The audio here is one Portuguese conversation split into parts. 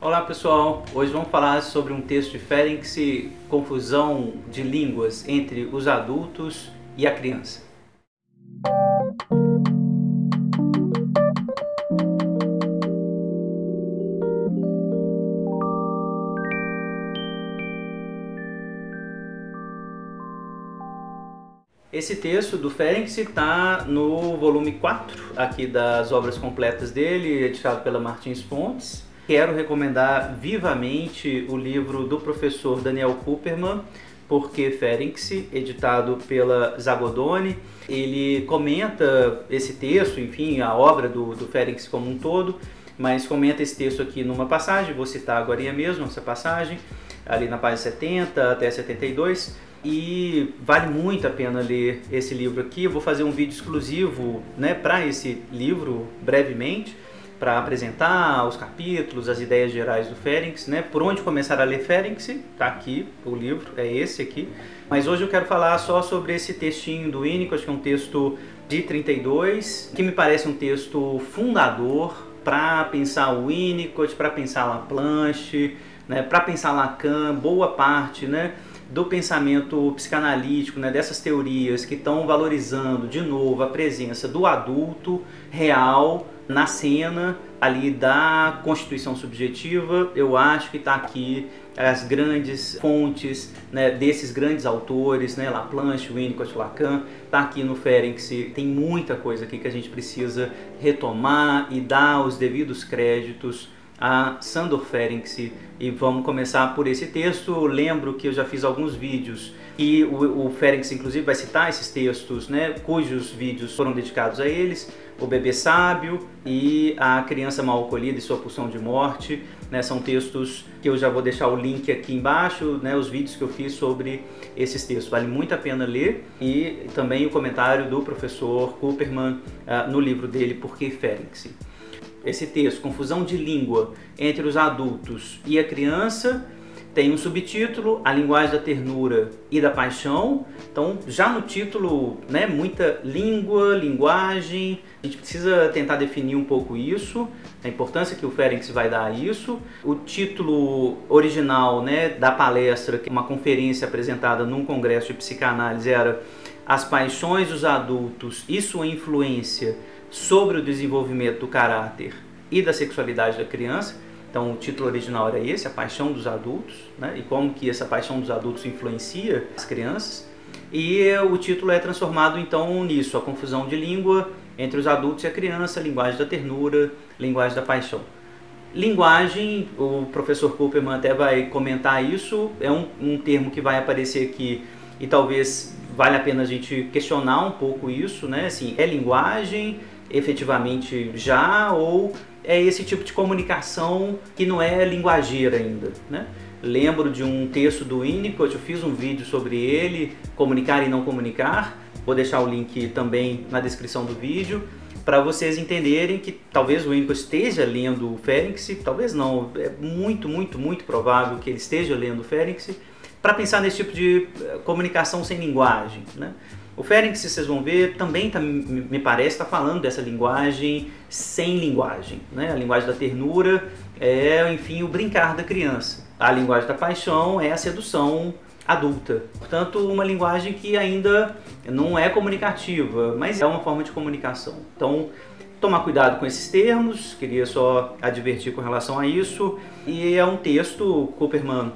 Olá pessoal, hoje vamos falar sobre um texto de Ferenc, confusão de línguas entre os adultos e a criança. Esse texto do Ferenc está no volume 4 aqui das obras completas dele, editado pela Martins Fontes. Quero recomendar vivamente o livro do professor Daniel Cooperman, Porque Ferenc, editado pela Zagodoni. Ele comenta esse texto, enfim, a obra do, do como um todo, mas comenta esse texto aqui numa passagem, vou citar agora mesmo essa passagem, ali na página 70 até 72 e vale muito a pena ler esse livro aqui. Eu vou fazer um vídeo exclusivo né, para esse livro brevemente, para apresentar os capítulos, as ideias gerais do Ferenc, né? Por onde começar a ler Ferenc, tá aqui o livro, é esse aqui. Mas hoje eu quero falar só sobre esse textinho do acho que é um texto de 32, que me parece um texto fundador para pensar o Winnicott, para pensar Laplanche, né, para pensar Lacan, boa parte, né? do pensamento psicanalítico, né, dessas teorias que estão valorizando de novo a presença do adulto real na cena ali da constituição subjetiva, eu acho que está aqui as grandes fontes né, desses grandes autores, né, Laplanche, Winnicott, Lacan, está aqui no Ferenc, tem muita coisa aqui que a gente precisa retomar e dar os devidos créditos a Sandor Ferenc. E vamos começar por esse texto. Lembro que eu já fiz alguns vídeos. E o, o Ferenc inclusive vai citar esses textos, né, cujos vídeos foram dedicados a eles, o bebê sábio e a criança mal acolhida e sua pulsão de morte, né, são textos que eu já vou deixar o link aqui embaixo, né, os vídeos que eu fiz sobre esses textos, vale muito a pena ler. E também o comentário do professor Cooperman uh, no livro dele Por que Ferenc esse texto, Confusão de Língua entre os Adultos e a Criança, tem um subtítulo, A Linguagem da Ternura e da Paixão. Então, já no título, né, muita língua, linguagem, a gente precisa tentar definir um pouco isso, a importância que o Ferenc vai dar a isso. O título original né, da palestra, que é uma conferência apresentada num congresso de psicanálise, era As Paixões dos Adultos e Sua Influência sobre o desenvolvimento do caráter e da sexualidade da criança. Então o título original era esse, a paixão dos adultos, né? e como que essa paixão dos adultos influencia as crianças. E o título é transformado então nisso, a confusão de língua entre os adultos e a criança, linguagem da ternura, linguagem da paixão. Linguagem, o professor Cooperman até vai comentar isso, é um, um termo que vai aparecer aqui e talvez vale a pena a gente questionar um pouco isso, né? Assim, é linguagem, efetivamente já ou é esse tipo de comunicação que não é linguageira ainda, né? Lembro de um texto do Winnicott, eu fiz um vídeo sobre ele, comunicar e não comunicar. Vou deixar o link também na descrição do vídeo para vocês entenderem que talvez o Winnicott esteja lendo o Ferenc, talvez não, é muito, muito, muito provável que ele esteja lendo o Ferenc, para pensar nesse tipo de eh, comunicação sem linguagem, né? O Ferenc, vocês vão ver, também tá, me parece está falando dessa linguagem sem linguagem. Né? A linguagem da ternura é, enfim, o brincar da criança. A linguagem da paixão é a sedução adulta. Portanto, uma linguagem que ainda não é comunicativa, mas é uma forma de comunicação. Então, tomar cuidado com esses termos, queria só advertir com relação a isso. E é um texto, Cooperman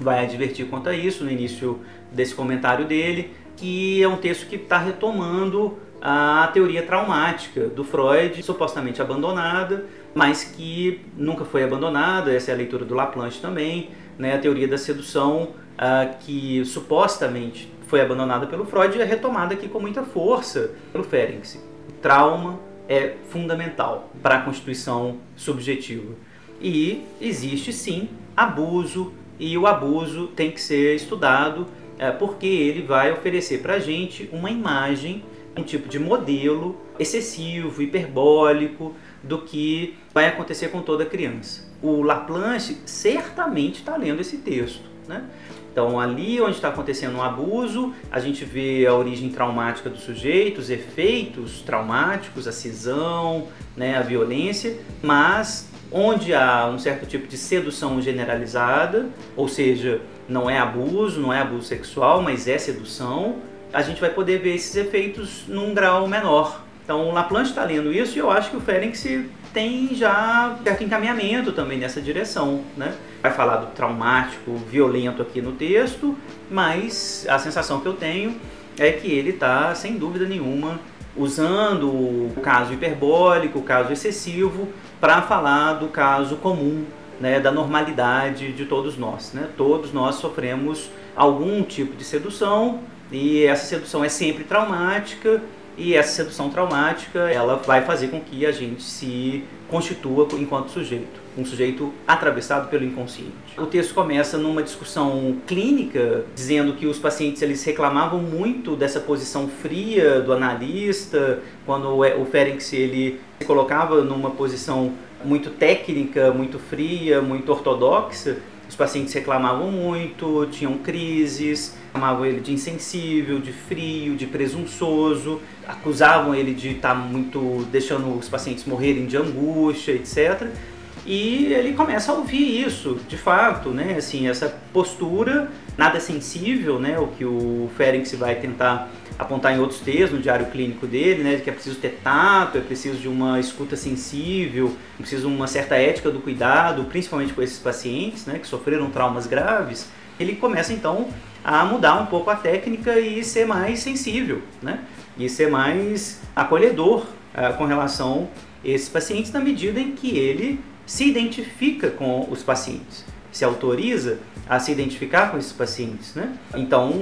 vai advertir quanto a isso no início desse comentário dele que é um texto que está retomando a teoria traumática do Freud, supostamente abandonada, mas que nunca foi abandonada. Essa é a leitura do Laplanche também, né? A teoria da sedução, uh, que supostamente foi abandonada pelo Freud, é retomada aqui com muita força pelo Ferenc. Trauma é fundamental para a constituição subjetiva. E existe sim abuso, e o abuso tem que ser estudado porque ele vai oferecer para a gente uma imagem, um tipo de modelo excessivo, hiperbólico do que vai acontecer com toda criança. O Laplanche certamente está lendo esse texto. Né? Então, ali onde está acontecendo um abuso, a gente vê a origem traumática do sujeito, os efeitos traumáticos, a cisão, né, a violência, mas onde há um certo tipo de sedução generalizada, ou seja, não é abuso, não é abuso sexual, mas é sedução, a gente vai poder ver esses efeitos num grau menor. Então o Laplanche está lendo isso e eu acho que o Ferenc tem já certo encaminhamento também nessa direção, né? Vai falar do traumático, violento aqui no texto, mas a sensação que eu tenho é que ele está, sem dúvida nenhuma, usando o caso hiperbólico, o caso excessivo, para falar do caso comum, né, da normalidade de todos nós. Né? Todos nós sofremos algum tipo de sedução e essa sedução é sempre traumática e essa sedução traumática ela vai fazer com que a gente se constitua enquanto sujeito, um sujeito atravessado pelo inconsciente. O texto começa numa discussão clínica, dizendo que os pacientes eles reclamavam muito dessa posição fria do analista, quando o Ferenc ele se colocava numa posição muito técnica, muito fria, muito ortodoxa, os pacientes reclamavam muito, tinham crises, chamavam ele de insensível, de frio, de presunçoso, acusavam ele de estar tá muito deixando os pacientes morrerem de angústia, etc. E ele começa a ouvir isso, de fato, né? Assim, essa postura nada sensível, né? O que o Ferenc vai tentar apontar em outros textos, no diário clínico dele, né? Que é preciso ter tato, é preciso de uma escuta sensível, é preciso uma certa ética do cuidado, principalmente com esses pacientes, né? Que sofreram traumas graves. Ele começa então a mudar um pouco a técnica e ser mais sensível, né? E ser mais acolhedor uh, com relação a esses pacientes na medida em que ele se identifica com os pacientes, se autoriza a se identificar com esses pacientes. Né? Então,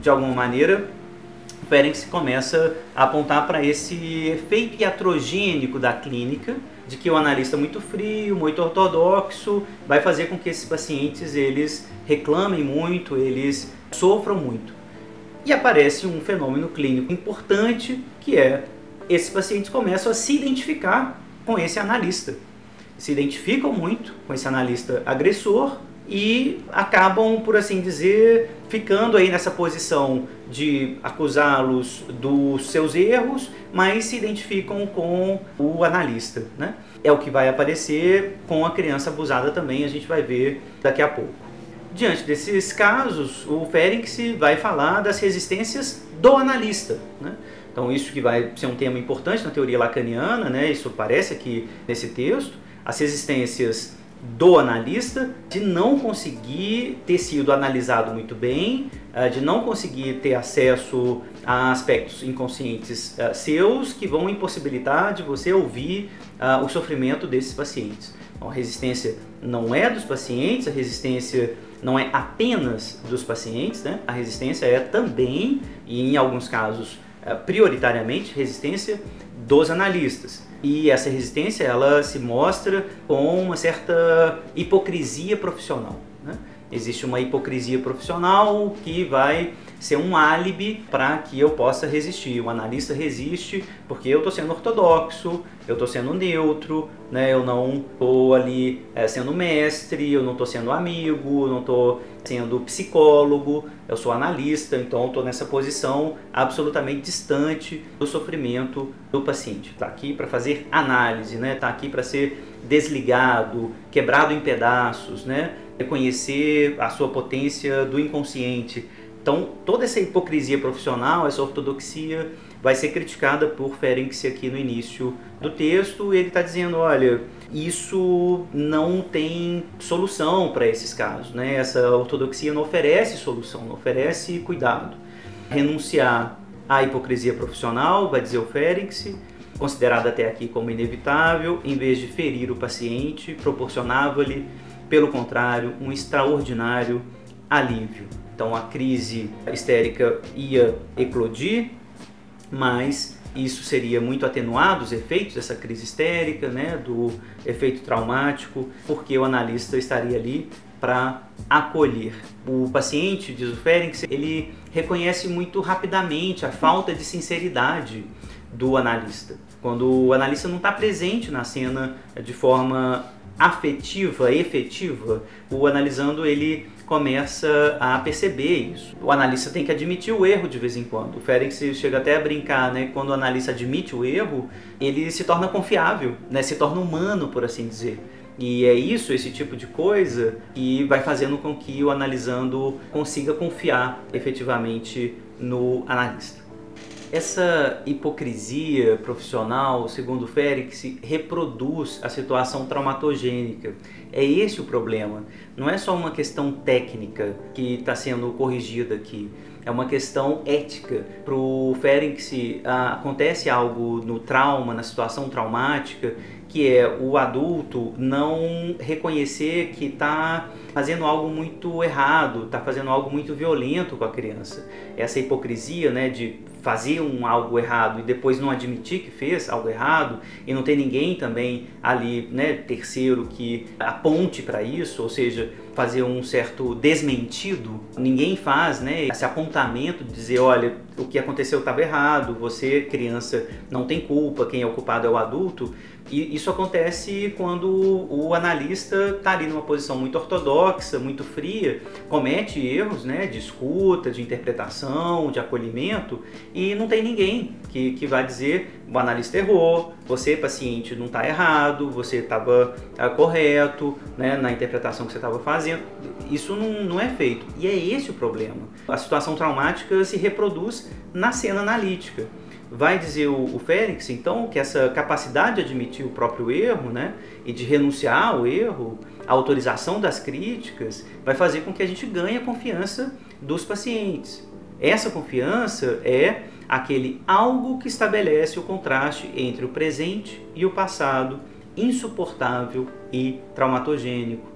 de alguma maneira, Ferenc começa a apontar para esse efeito iatrogênico da clínica, de que o analista muito frio, muito ortodoxo, vai fazer com que esses pacientes eles reclamem muito, eles sofram muito. E aparece um fenômeno clínico importante, que é esses pacientes começam a se identificar com esse analista se identificam muito com esse analista agressor e acabam, por assim dizer, ficando aí nessa posição de acusá-los dos seus erros, mas se identificam com o analista, né? É o que vai aparecer com a criança abusada também, a gente vai ver daqui a pouco. Diante desses casos, o Ferenc vai falar das resistências do analista, né? Então isso que vai ser um tema importante na teoria lacaniana, né? Isso aparece aqui nesse texto as resistências do analista de não conseguir ter sido analisado muito bem, eh, de não conseguir ter acesso a aspectos inconscientes eh, seus que vão impossibilitar de você ouvir eh, o sofrimento desses pacientes. Então, a resistência não é dos pacientes, a resistência não é apenas dos pacientes, né? a resistência é também, e em alguns casos prioritariamente, resistência dos analistas. E essa resistência ela se mostra com uma certa hipocrisia profissional. Né? Existe uma hipocrisia profissional que vai ser um álibi para que eu possa resistir. O analista resiste porque eu estou sendo ortodoxo, eu estou sendo neutro, né? eu não estou ali é, sendo mestre, eu não estou sendo amigo, não estou sendo psicólogo, eu sou analista, então estou nessa posição absolutamente distante do sofrimento do paciente. Está aqui para fazer análise, está né? Tá aqui para ser desligado, quebrado em pedaços, né? reconhecer a sua potência do inconsciente então, toda essa hipocrisia profissional, essa ortodoxia, vai ser criticada por Ferenc aqui no início do texto. Ele está dizendo: olha, isso não tem solução para esses casos, né? essa ortodoxia não oferece solução, não oferece cuidado. Renunciar à hipocrisia profissional, vai dizer o Ferenc, considerada até aqui como inevitável, em vez de ferir o paciente, proporcionava-lhe, pelo contrário, um extraordinário alívio. Então a crise histérica ia eclodir, mas isso seria muito atenuado os efeitos dessa crise histérica, né, do efeito traumático, porque o analista estaria ali para acolher. O paciente, diz o Ferenc, ele reconhece muito rapidamente a falta de sinceridade do analista. Quando o analista não está presente na cena de forma afetiva, efetiva, o analisando ele começa a perceber isso. O analista tem que admitir o erro de vez em quando. O Ferenc chega até a brincar, né? Quando o analista admite o erro, ele se torna confiável, né? Se torna humano, por assim dizer. E é isso, esse tipo de coisa, que vai fazendo com que o analisando consiga confiar efetivamente no analista. Essa hipocrisia profissional, segundo Félix, reproduz a situação traumatogênica. É esse o problema. Não é só uma questão técnica que está sendo corrigida aqui é uma questão ética. Para o Ferenc, acontece algo no trauma, na situação traumática, que é o adulto não reconhecer que está fazendo algo muito errado, está fazendo algo muito violento com a criança. Essa hipocrisia né, de fazer um algo errado e depois não admitir que fez algo errado e não ter ninguém também ali, né, terceiro que aponte para isso, ou seja, fazer um certo desmentido. Ninguém faz, né, esse apontamento de dizer, olha, o que aconteceu estava errado, você, criança, não tem culpa, quem é o culpado é o adulto. E isso acontece quando o analista está ali numa posição muito ortodoxa, muito fria, comete erros né, de escuta, de interpretação, de acolhimento, e não tem ninguém que, que vai dizer o analista errou, você, paciente, não está errado, você estava tá correto né, na interpretação que você estava fazendo. Isso não, não é feito. E é esse o problema. A situação traumática se reproduz na cena analítica vai dizer o, o Félix, então, que essa capacidade de admitir o próprio erro né, e de renunciar ao erro, a autorização das críticas, vai fazer com que a gente ganhe a confiança dos pacientes. Essa confiança é aquele algo que estabelece o contraste entre o presente e o passado, insuportável e traumatogênico.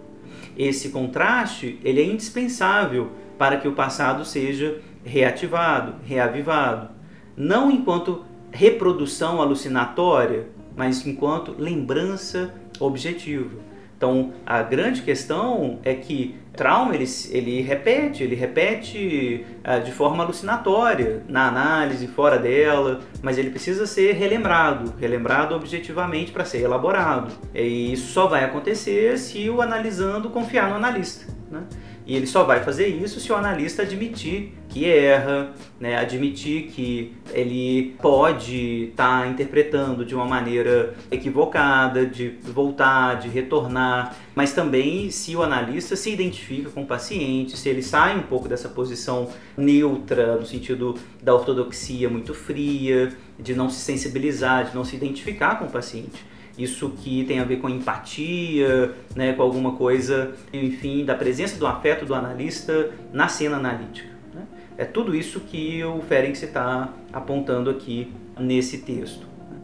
Esse contraste ele é indispensável para que o passado seja reativado, reavivado não enquanto reprodução alucinatória, mas enquanto lembrança objetiva. Então, a grande questão é que trauma ele, ele repete, ele repete uh, de forma alucinatória, na análise, fora dela, mas ele precisa ser relembrado, relembrado objetivamente para ser elaborado. E isso só vai acontecer se o analisando confiar no analista. Né? E ele só vai fazer isso se o analista admitir que erra, né? admitir que ele pode estar tá interpretando de uma maneira equivocada, de voltar, de retornar, mas também se o analista se identifica com o paciente, se ele sai um pouco dessa posição neutra, no sentido da ortodoxia muito fria, de não se sensibilizar, de não se identificar com o paciente isso que tem a ver com empatia, né, com alguma coisa, enfim, da presença do afeto do analista na cena analítica. Né? É tudo isso que o Ferenc está apontando aqui nesse texto. Né?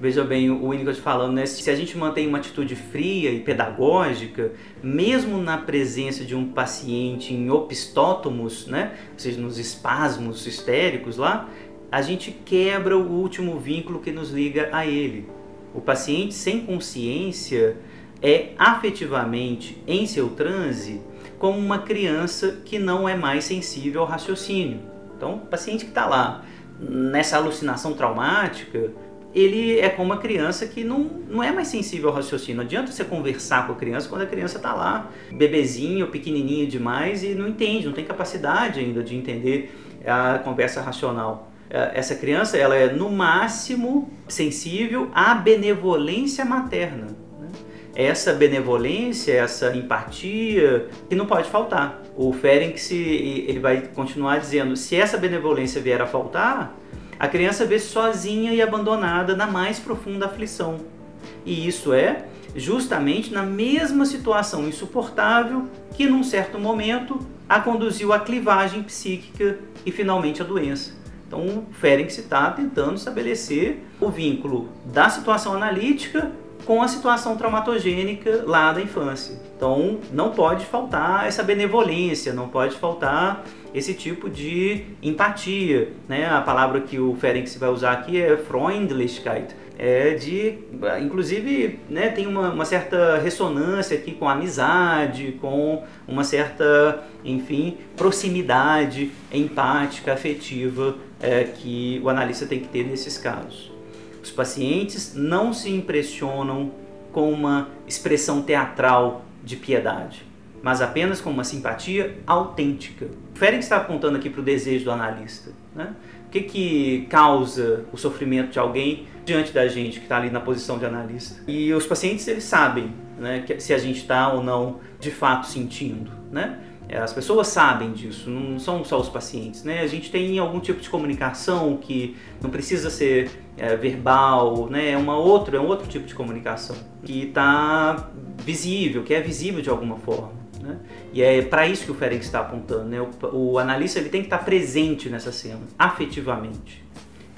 Veja bem, o Winnicott falando, né, se a gente mantém uma atitude fria e pedagógica, mesmo na presença de um paciente em opistótomos, né, ou seja, nos espasmos histéricos lá, a gente quebra o último vínculo que nos liga a ele. O paciente sem consciência é afetivamente em seu transe como uma criança que não é mais sensível ao raciocínio. Então, o paciente que está lá nessa alucinação traumática, ele é como uma criança que não, não é mais sensível ao raciocínio. Não adianta você conversar com a criança quando a criança está lá, bebezinho, pequenininho demais e não entende, não tem capacidade ainda de entender a conversa racional. É, essa criança ela é no máximo sensível à benevolência materna. Né? Essa benevolência, essa empatia que não pode faltar. O Ferenc ele vai continuar dizendo, se essa benevolência vier a faltar, a criança vê-se sozinha e abandonada na mais profunda aflição. E isso é justamente na mesma situação insuportável que num certo momento a conduziu à clivagem psíquica e finalmente à doença. Então, o Ferenc está tentando estabelecer o vínculo da situação analítica com a situação traumatogênica lá da infância. Então, não pode faltar essa benevolência, não pode faltar esse tipo de empatia. Né? A palavra que o Ferenc vai usar aqui é Freundlichkeit, é de, inclusive, né, tem uma, uma, certa ressonância aqui com a amizade, com uma certa, enfim, proximidade empática, afetiva é, que o analista tem que ter nesses casos. Os pacientes não se impressionam com uma expressão teatral de piedade, mas apenas com uma simpatia autêntica. O Ferenc está apontando aqui para o desejo do analista. Né? O que, que causa o sofrimento de alguém diante da gente que está ali na posição de analista? E os pacientes eles sabem né, se a gente está ou não de fato sentindo, né? É, as pessoas sabem disso, não são só os pacientes, né? A gente tem algum tipo de comunicação que não precisa ser é, verbal, né? É uma outra, é um outro tipo de comunicação que está visível, que é visível de alguma forma. Né? E é para isso que o Ferenc está apontando. Né? O, o analista ele tem que estar tá presente nessa cena, afetivamente.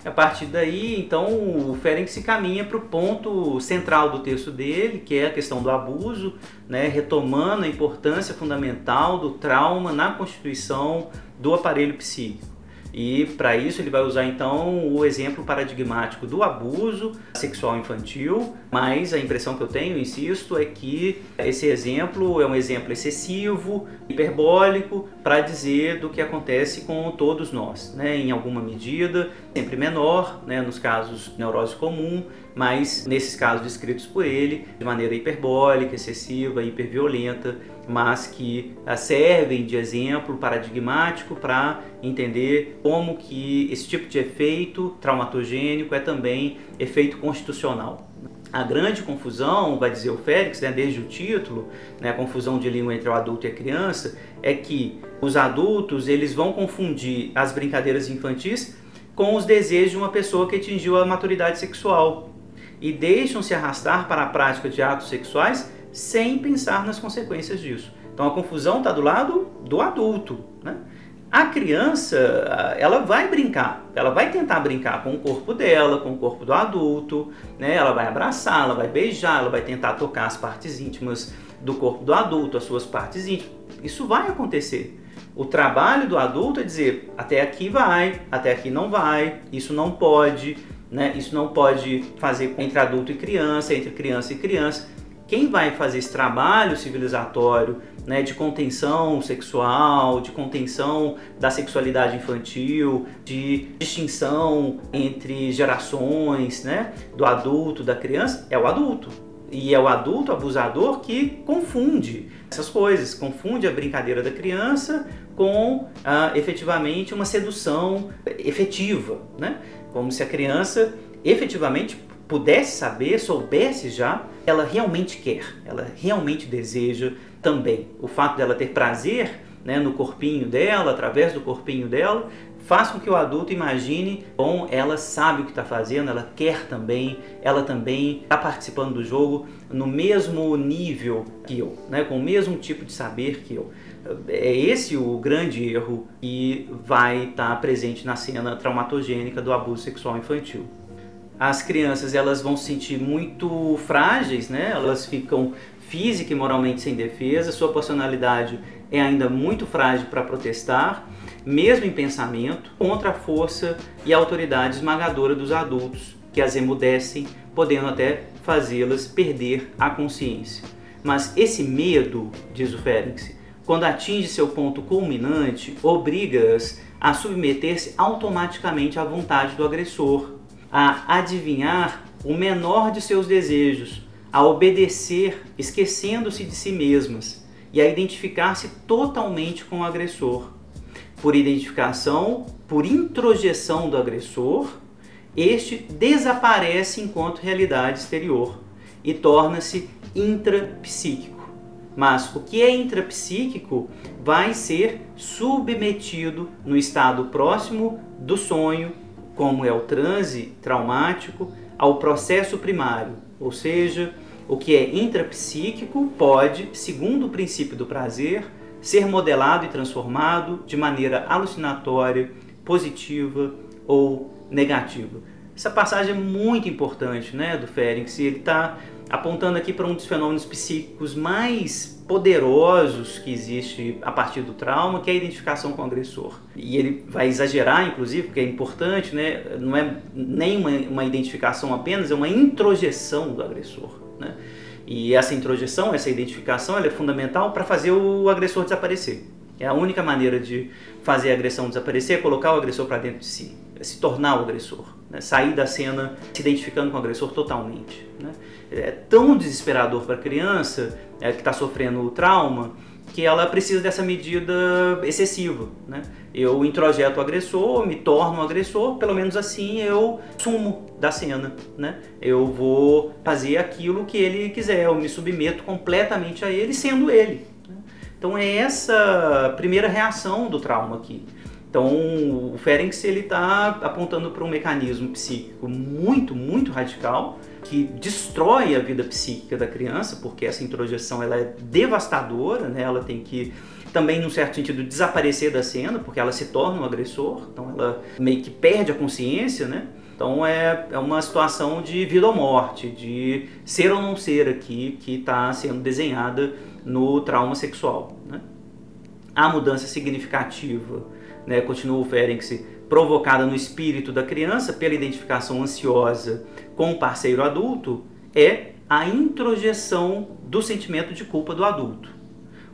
A partir daí, então, o Ferenc se caminha para o ponto central do texto dele, que é a questão do abuso, né, retomando a importância fundamental do trauma na constituição do aparelho psíquico. E para isso ele vai usar então o exemplo paradigmático do abuso sexual infantil, mas a impressão que eu tenho, insisto, é que esse exemplo é um exemplo excessivo, hiperbólico, para dizer do que acontece com todos nós, né? em alguma medida, sempre menor, né? nos casos neurose comum, mas nesses casos descritos por ele, de maneira hiperbólica, excessiva, hiperviolenta, mas que ah, servem de exemplo paradigmático para entender como que esse tipo de efeito traumatogênico é também efeito constitucional. A grande confusão, vai dizer o Félix, né, desde o título, né, a confusão de língua entre o adulto e a criança, é que os adultos eles vão confundir as brincadeiras infantis com os desejos de uma pessoa que atingiu a maturidade sexual e deixam se arrastar para a prática de atos sexuais sem pensar nas consequências disso. Então a confusão está do lado do adulto. Né? A criança, ela vai brincar, ela vai tentar brincar com o corpo dela, com o corpo do adulto, né? ela vai abraçar, ela vai beijar, ela vai tentar tocar as partes íntimas do corpo do adulto, as suas partes íntimas. Isso vai acontecer. O trabalho do adulto é dizer até aqui vai, até aqui não vai, isso não pode, né? isso não pode fazer entre adulto e criança, entre criança e criança. Quem vai fazer esse trabalho civilizatório né, de contenção sexual, de contenção da sexualidade infantil, de distinção entre gerações, né, do adulto, da criança, é o adulto. E é o adulto abusador que confunde essas coisas, confunde a brincadeira da criança com ah, efetivamente uma sedução efetiva, né? Como se a criança efetivamente pudesse saber, soubesse já, ela realmente quer, ela realmente deseja também. O fato dela ter prazer né, no corpinho dela, através do corpinho dela, faz com que o adulto imagine, bom, ela sabe o que está fazendo, ela quer também, ela também está participando do jogo no mesmo nível que eu, né, com o mesmo tipo de saber que eu. É esse o grande erro que vai estar tá presente na cena traumatogênica do abuso sexual infantil as crianças elas vão se sentir muito frágeis, né? Elas ficam física e moralmente sem defesa, sua personalidade é ainda muito frágil para protestar, mesmo em pensamento, contra a força e a autoridade esmagadora dos adultos, que as emudecem, podendo até fazê-las perder a consciência. Mas esse medo, diz o Félix, quando atinge seu ponto culminante, obriga-as a submeter-se automaticamente à vontade do agressor, a adivinhar o menor de seus desejos, a obedecer, esquecendo-se de si mesmas e a identificar-se totalmente com o agressor. Por identificação, por introjeção do agressor, este desaparece enquanto realidade exterior e torna-se intrapsíquico. Mas o que é intrapsíquico vai ser submetido no estado próximo do sonho como é o transe traumático, ao processo primário, ou seja, o que é intrapsíquico pode, segundo o princípio do prazer, ser modelado e transformado de maneira alucinatória, positiva ou negativa. Essa passagem é muito importante né, do Ferenc, ele está apontando aqui para um dos fenômenos psíquicos mais poderosos que existe a partir do trauma, que é a identificação com o agressor. E ele vai exagerar, inclusive, porque é importante, né? não é nem uma, uma identificação apenas, é uma introjeção do agressor. Né? E essa introjeção, essa identificação, ela é fundamental para fazer o agressor desaparecer. É a única maneira de fazer a agressão desaparecer, é colocar o agressor para dentro de si, se tornar o agressor, né? sair da cena se identificando com o agressor totalmente. Né? É tão desesperador para a criança é, que está sofrendo o trauma que ela precisa dessa medida excessiva. Né? Eu introjeto o agressor, me torno um agressor, pelo menos assim eu sumo da cena. Né? Eu vou fazer aquilo que ele quiser, eu me submeto completamente a ele, sendo ele. Né? Então é essa primeira reação do trauma aqui. Então o Ferenc ele está apontando para um mecanismo psíquico muito, muito radical que destrói a vida psíquica da criança, porque essa introjeção ela é devastadora, né? ela tem que também, num certo sentido, desaparecer da cena, porque ela se torna um agressor, então ela meio que perde a consciência, né? Então é, é uma situação de vida ou morte, de ser ou não ser aqui, que está sendo desenhada no trauma sexual. Né? A mudança significativa, né, continua o Ferenc, provocada no espírito da criança pela identificação ansiosa com o parceiro adulto é a introjeção do sentimento de culpa do adulto.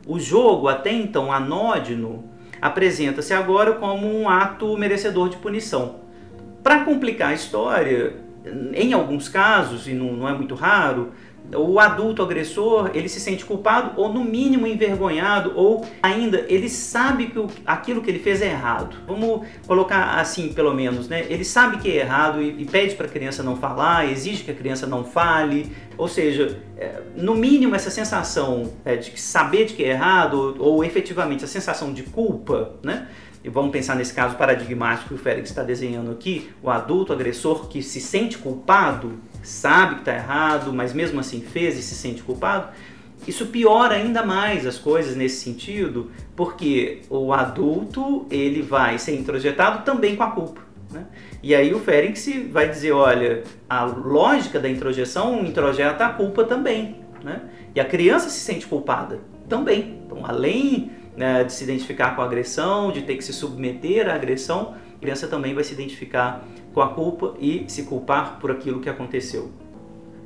O jogo, até então anódino, apresenta-se agora como um ato merecedor de punição. Para complicar a história, em alguns casos, e não, não é muito raro, o adulto agressor ele se sente culpado ou no mínimo envergonhado ou ainda ele sabe que aquilo que ele fez é errado. Vamos colocar assim pelo menos, né? Ele sabe que é errado e, e pede para a criança não falar, exige que a criança não fale. Ou seja, é, no mínimo essa sensação é, de saber de que é errado ou, ou efetivamente a sensação de culpa, né? e vamos pensar nesse caso paradigmático que o Félix está desenhando aqui, o adulto agressor que se sente culpado, sabe que está errado, mas mesmo assim fez e se sente culpado, isso piora ainda mais as coisas nesse sentido, porque o adulto ele vai ser introjetado também com a culpa. Né? E aí o Ferenc vai dizer, olha, a lógica da introjeção introjeta a culpa também. Né? E a criança se sente culpada também. Então, além né, de se identificar com a agressão, de ter que se submeter à agressão, a criança também vai se identificar com a culpa e se culpar por aquilo que aconteceu.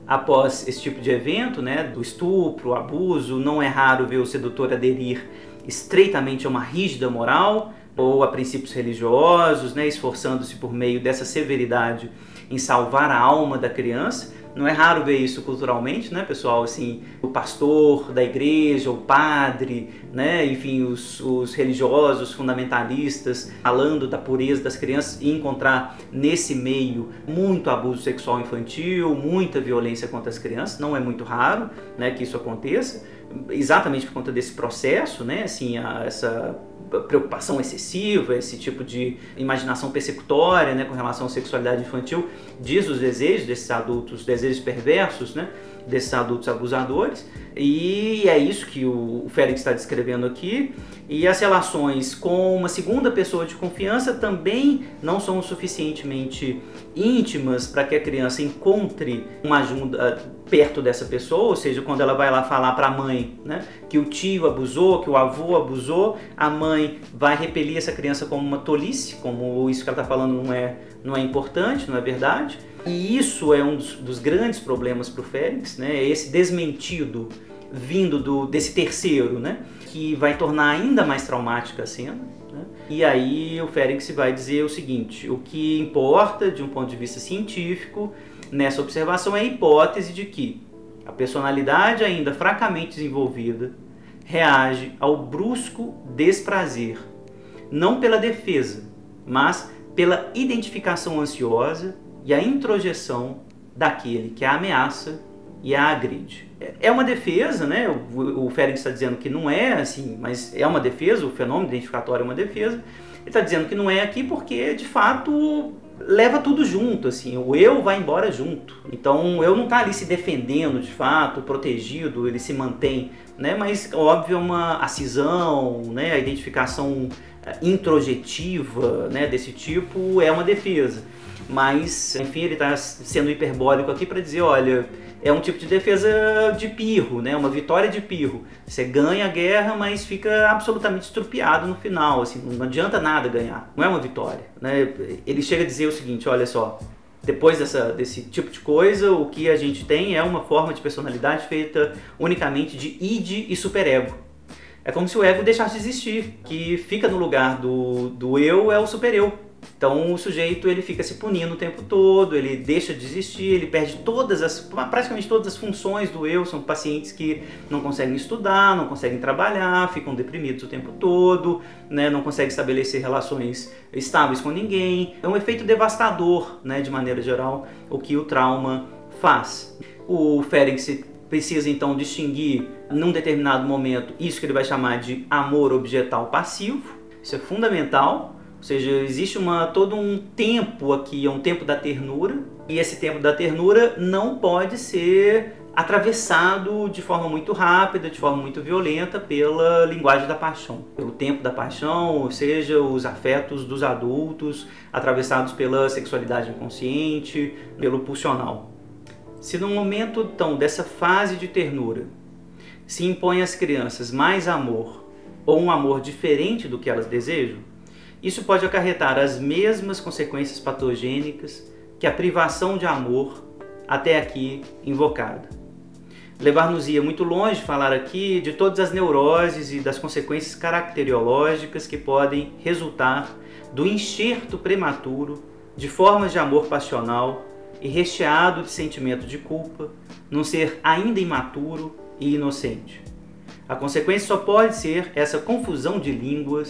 Após esse tipo de evento, né, do estupro, abuso, não é raro ver o sedutor aderir estreitamente a uma rígida moral ou a princípios religiosos, né, esforçando-se por meio dessa severidade em salvar a alma da criança, não é raro ver isso culturalmente, né, pessoal? Assim, o pastor da igreja, o padre, né, enfim, os, os religiosos fundamentalistas falando da pureza das crianças e encontrar nesse meio muito abuso sexual infantil, muita violência contra as crianças. Não é muito raro, né, que isso aconteça, exatamente por conta desse processo, né, assim, a, essa preocupação excessiva, esse tipo de imaginação persecutória né, com relação à sexualidade infantil, diz os desejos desses adultos, desejos perversos, né, desses adultos abusadores. E é isso que o Félix está descrevendo aqui. E as relações com uma segunda pessoa de confiança também não são suficientemente íntimas para que a criança encontre uma ajuda perto dessa pessoa, ou seja, quando ela vai lá falar para a mãe né, que o tio abusou, que o avô abusou, a mãe vai repelir essa criança como uma tolice, como isso que ela está falando não é, não é importante, não é verdade. E isso é um dos, dos grandes problemas para o Félix, né, esse desmentido vindo do, desse terceiro, né, que vai tornar ainda mais traumática a cena. Né? E aí o Félix vai dizer o seguinte: o que importa de um ponto de vista científico nessa observação é a hipótese de que a personalidade ainda fracamente desenvolvida reage ao brusco desprazer, não pela defesa, mas pela identificação ansiosa e a introjeção daquele que a ameaça e a agride. É uma defesa, né? O, o Félix está dizendo que não é assim, mas é uma defesa, o fenômeno identificatório é uma defesa. Ele está dizendo que não é aqui porque, de fato, leva tudo junto, assim, o eu vai embora junto. Então, eu não está ali se defendendo de fato, protegido, ele se mantém, né? Mas óbvio uma a cisão, né, a identificação eh, introjetiva, né, desse tipo é uma defesa. Mas, enfim, ele está sendo hiperbólico aqui para dizer, olha, é um tipo de defesa de pirro, né? Uma vitória de pirro. Você ganha a guerra, mas fica absolutamente estrupiado no final, assim, não adianta nada ganhar. Não é uma vitória, né? Ele chega a dizer o seguinte, olha só, depois dessa, desse tipo de coisa, o que a gente tem é uma forma de personalidade feita unicamente de id e superego. É como se o ego deixasse de existir, que fica no lugar do, do eu é o supereu. Então o sujeito ele fica se punindo o tempo todo, ele deixa de existir, ele perde todas as, praticamente todas as funções do eu. São pacientes que não conseguem estudar, não conseguem trabalhar, ficam deprimidos o tempo todo, né, não conseguem estabelecer relações estáveis com ninguém. É um efeito devastador, né, de maneira geral, o que o trauma faz. O Ferenc precisa então distinguir num determinado momento isso que ele vai chamar de amor objetal passivo. Isso é fundamental, ou seja, existe uma, todo um tempo aqui, é um tempo da ternura, e esse tempo da ternura não pode ser atravessado de forma muito rápida, de forma muito violenta pela linguagem da paixão, pelo tempo da paixão, ou seja, os afetos dos adultos atravessados pela sexualidade inconsciente, pelo pulsional. Se no momento então dessa fase de ternura se impõe às crianças mais amor ou um amor diferente do que elas desejam, isso pode acarretar as mesmas consequências patogênicas que a privação de amor até aqui invocada. Levar-nos-ia muito longe falar aqui de todas as neuroses e das consequências caracteriológicas que podem resultar do enxerto prematuro de formas de amor passional e recheado de sentimento de culpa num ser ainda imaturo e inocente. A consequência só pode ser essa confusão de línguas